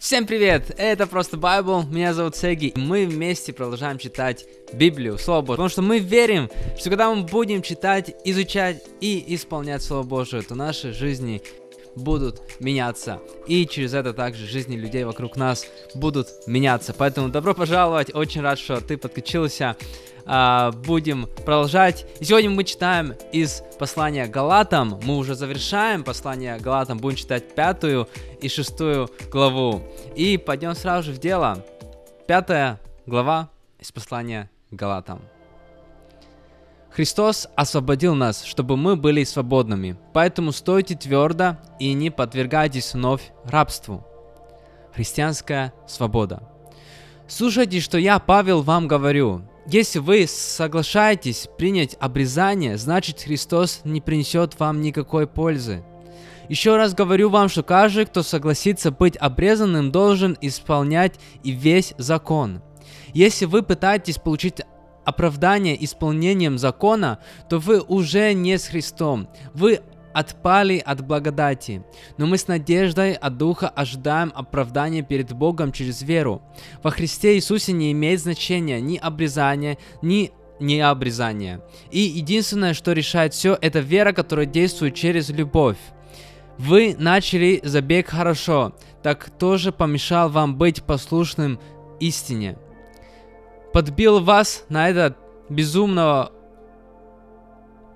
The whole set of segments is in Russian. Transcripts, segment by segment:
Всем привет! Это просто Bible, меня зовут Сеги, и мы вместе продолжаем читать Библию, Слово Божье, потому что мы верим, что когда мы будем читать, изучать и исполнять Слово Божие, то наши жизни будут меняться. И через это также жизни людей вокруг нас будут меняться. Поэтому добро пожаловать, очень рад, что ты подключился. А, будем продолжать. Сегодня мы читаем из послания Галатам. Мы уже завершаем послание Галатам. Будем читать пятую и шестую главу. И пойдем сразу же в дело. Пятая глава из послания Галатам. Христос освободил нас, чтобы мы были свободными. Поэтому стойте твердо и не подвергайтесь вновь рабству. Христианская свобода. Слушайте, что я, Павел, вам говорю. Если вы соглашаетесь принять обрезание, значит Христос не принесет вам никакой пользы. Еще раз говорю вам, что каждый, кто согласится быть обрезанным, должен исполнять и весь закон. Если вы пытаетесь получить оправдание исполнением закона, то вы уже не с Христом. Вы отпали от благодати, но мы с надеждой от Духа ожидаем оправдания перед Богом через веру. Во Христе Иисусе не имеет значения ни обрезание, ни необрезание. И единственное, что решает все, это вера, которая действует через любовь. Вы начали забег хорошо, так тоже помешал вам быть послушным истине. Подбил вас на это безумного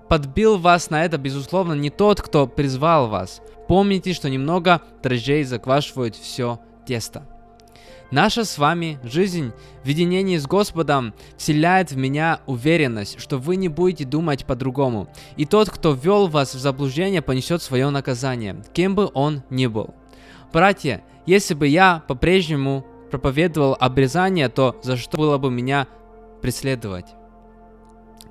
Подбил вас на это, безусловно, не тот, кто призвал вас. Помните, что немного дрожжей заквашивают все тесто. Наша с вами жизнь в единении с Господом вселяет в меня уверенность, что вы не будете думать по-другому. И тот, кто ввел вас в заблуждение, понесет свое наказание, кем бы он ни был. Братья, если бы я по-прежнему проповедовал обрезание, то за что было бы меня преследовать?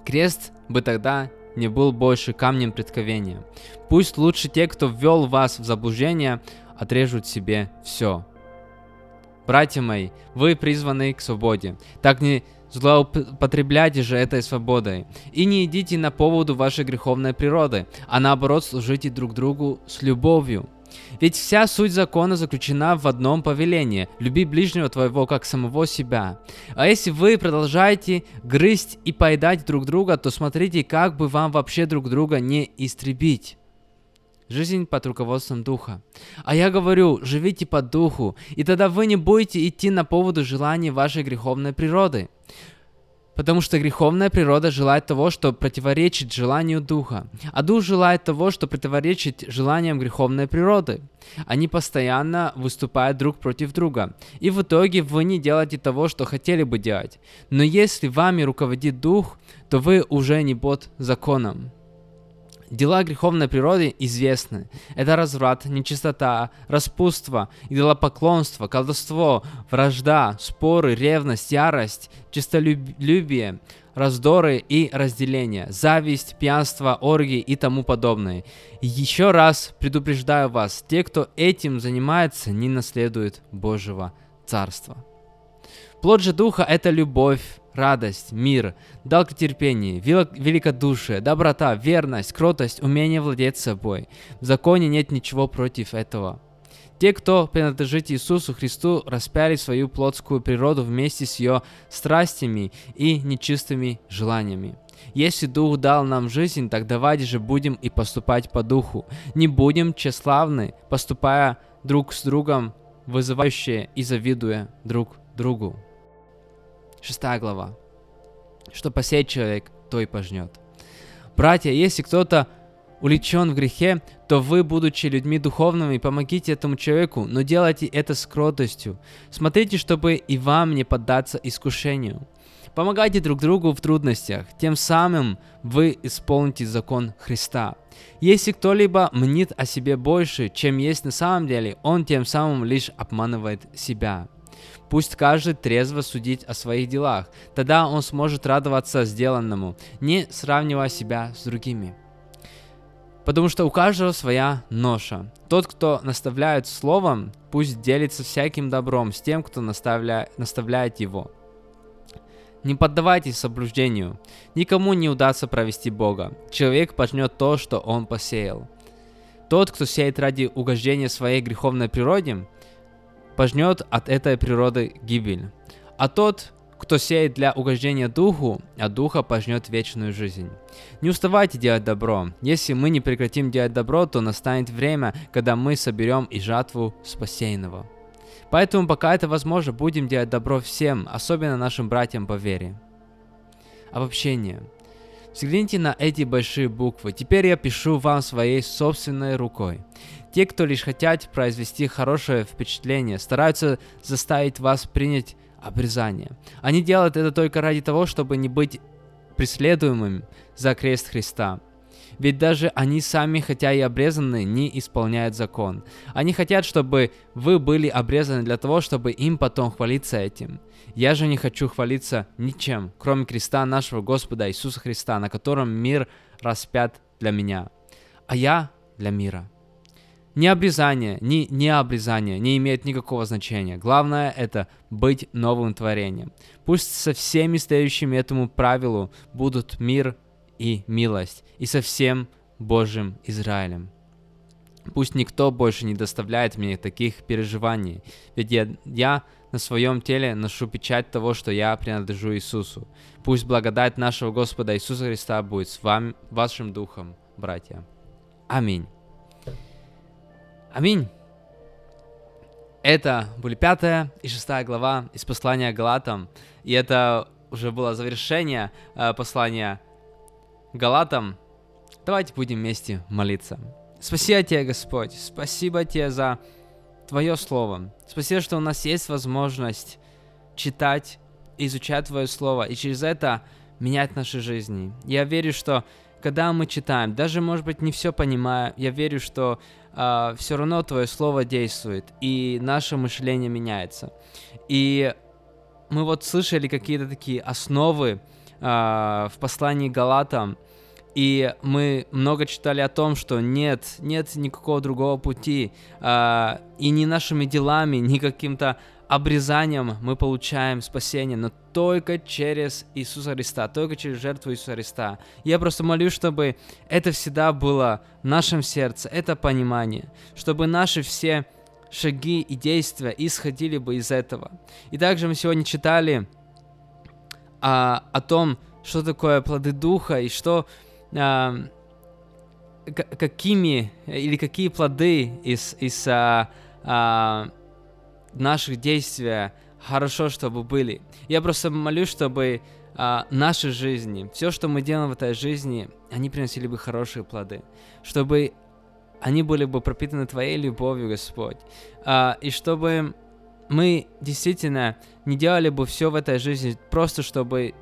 Крест бы тогда не был больше камнем преткновения. Пусть лучше те, кто ввел вас в заблуждение, отрежут себе все. Братья мои, вы призваны к свободе. Так не злоупотребляйте же этой свободой. И не идите на поводу вашей греховной природы, а наоборот служите друг другу с любовью. Ведь вся суть закона заключена в одном повелении – люби ближнего твоего как самого себя. А если вы продолжаете грызть и поедать друг друга, то смотрите, как бы вам вообще друг друга не истребить. Жизнь под руководством Духа. А я говорю, живите по Духу, и тогда вы не будете идти на поводу желаний вашей греховной природы. Потому что греховная природа желает того, что противоречит желанию духа, а дух желает того, что противоречит желаниям греховной природы. Они постоянно выступают друг против друга, и в итоге вы не делаете того, что хотели бы делать. Но если вами руководит дух, то вы уже не под законом. Дела греховной природы известны. Это разврат, нечистота, распутство, идолопоклонство, колдовство, вражда, споры, ревность, ярость, чистолюбие, раздоры и разделение, зависть, пьянство, оргии и тому подобное. еще раз предупреждаю вас, те, кто этим занимается, не наследуют Божьего Царства. Плод же Духа – это любовь, радость, мир, долготерпение, великодушие, доброта, верность, кротость, умение владеть собой. В законе нет ничего против этого. Те, кто принадлежит Иисусу Христу, распяли свою плотскую природу вместе с ее страстями и нечистыми желаниями. Если Дух дал нам жизнь, так давайте же будем и поступать по Духу. Не будем тщеславны, поступая друг с другом, вызывающие и завидуя друг другу. Шестая глава. Что посеет человек, то и пожнет. Братья, если кто-то уличен в грехе, то вы, будучи людьми духовными, помогите этому человеку, но делайте это с кротостью. Смотрите, чтобы и вам не поддаться искушению. Помогайте друг другу в трудностях, тем самым вы исполните закон Христа. Если кто-либо мнит о себе больше, чем есть на самом деле, он тем самым лишь обманывает себя. Пусть каждый трезво судить о своих делах, тогда он сможет радоваться сделанному, не сравнивая себя с другими. Потому что у каждого своя ноша. Тот, кто наставляет словом, пусть делится всяким добром с тем, кто наставля... наставляет его. Не поддавайтесь заблуждению. Никому не удастся провести Бога. Человек пожнет то, что он посеял. Тот, кто сеет ради угождения своей греховной природе, пожнет от этой природы гибель. А тот, кто сеет для угождения духу, а духа пожнет вечную жизнь. Не уставайте делать добро. Если мы не прекратим делать добро, то настанет время, когда мы соберем и жатву спасенного. Поэтому пока это возможно, будем делать добро всем, особенно нашим братьям по вере. Обобщение. Взгляните на эти большие буквы. Теперь я пишу вам своей собственной рукой. Те, кто лишь хотят произвести хорошее впечатление, стараются заставить вас принять обрезание. Они делают это только ради того, чтобы не быть преследуемым за крест Христа. Ведь даже они сами, хотя и обрезаны, не исполняют закон. Они хотят, чтобы вы были обрезаны для того, чтобы им потом хвалиться этим. Я же не хочу хвалиться ничем, кроме креста нашего Господа Иисуса Христа, на котором мир распят для меня, а я для мира. Ни обрезание, ни необрезание не имеет никакого значения. Главное это быть новым творением. Пусть со всеми стоящими этому правилу будут мир и милость, и со всем Божьим Израилем. Пусть никто больше не доставляет мне таких переживаний, ведь я, я на своем теле ношу печать того, что я принадлежу Иисусу. Пусть благодать нашего Господа Иисуса Христа будет с вами, вашим духом, братья. Аминь. Аминь. Это были пятая и шестая глава из послания Галатам. И это уже было завершение э, послания Галатам. Давайте будем вместе молиться. Спасибо тебе, Господь. Спасибо тебе за Твое Слово. Спасибо, что у нас есть возможность читать, изучать Твое Слово, и через это менять наши жизни. Я верю, что когда мы читаем, даже, может быть, не все понимая, я верю, что э, а, все равно Твое Слово действует, и наше мышление меняется. И мы вот слышали какие-то такие основы э, в послании Галатам, и мы много читали о том, что нет, нет никакого другого пути, э, и ни нашими делами, ни каким-то обрезанием мы получаем спасение, но только через Иисуса Христа, только через жертву Иисуса Христа. Я просто молюсь, чтобы это всегда было в нашем сердце, это понимание, чтобы наши все шаги и действия исходили бы из этого. И также мы сегодня читали а, о том, что такое плоды Духа и что а, какими или какие плоды из, из а, а, наших действий хорошо, чтобы были. Я просто молюсь, чтобы а, наши жизни, все, что мы делаем в этой жизни, они приносили бы хорошие плоды, чтобы они были бы пропитаны Твоей любовью, Господь, а, и чтобы мы действительно не делали бы все в этой жизни просто, чтобы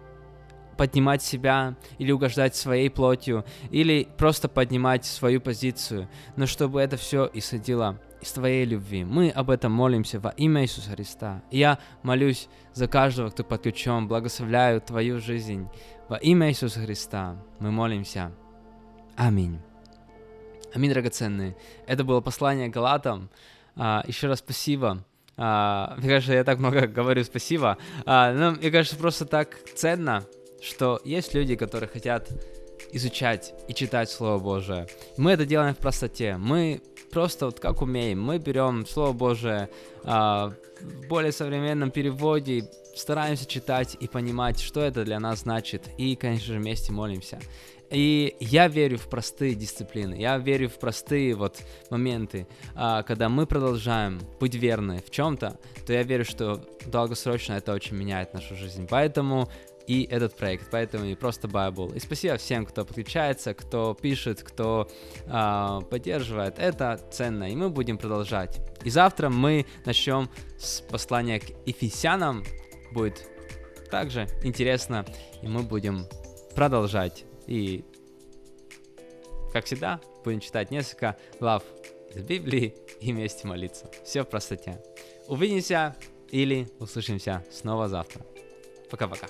поднимать себя или угождать своей плотью, или просто поднимать свою позицию, но чтобы это все исходило из Твоей любви. Мы об этом молимся во имя Иисуса Христа. Я молюсь за каждого, кто подключен, благословляю Твою жизнь. Во имя Иисуса Христа мы молимся. Аминь. Аминь, драгоценные. Это было послание Галатам. А, еще раз спасибо. А, мне кажется, я так много говорю спасибо. А, но мне кажется, просто так ценно что есть люди, которые хотят изучать и читать Слово Божие. Мы это делаем в простоте. Мы просто вот как умеем. Мы берем Слово Божие а, в более современном переводе, стараемся читать и понимать, что это для нас значит. И, конечно же, вместе молимся. И я верю в простые дисциплины, я верю в простые вот моменты, а, когда мы продолжаем быть верны в чем-то, то я верю, что долгосрочно это очень меняет нашу жизнь. Поэтому и этот проект, поэтому не просто Bible. И спасибо всем, кто подключается, кто пишет, кто э, поддерживает. Это ценно, и мы будем продолжать. И завтра мы начнем с послания к Ефесянам. Будет также интересно, и мы будем продолжать. И, как всегда, будем читать несколько глав из Библии и вместе молиться. Все в простоте. Увидимся или услышимся снова завтра. Пока-пока.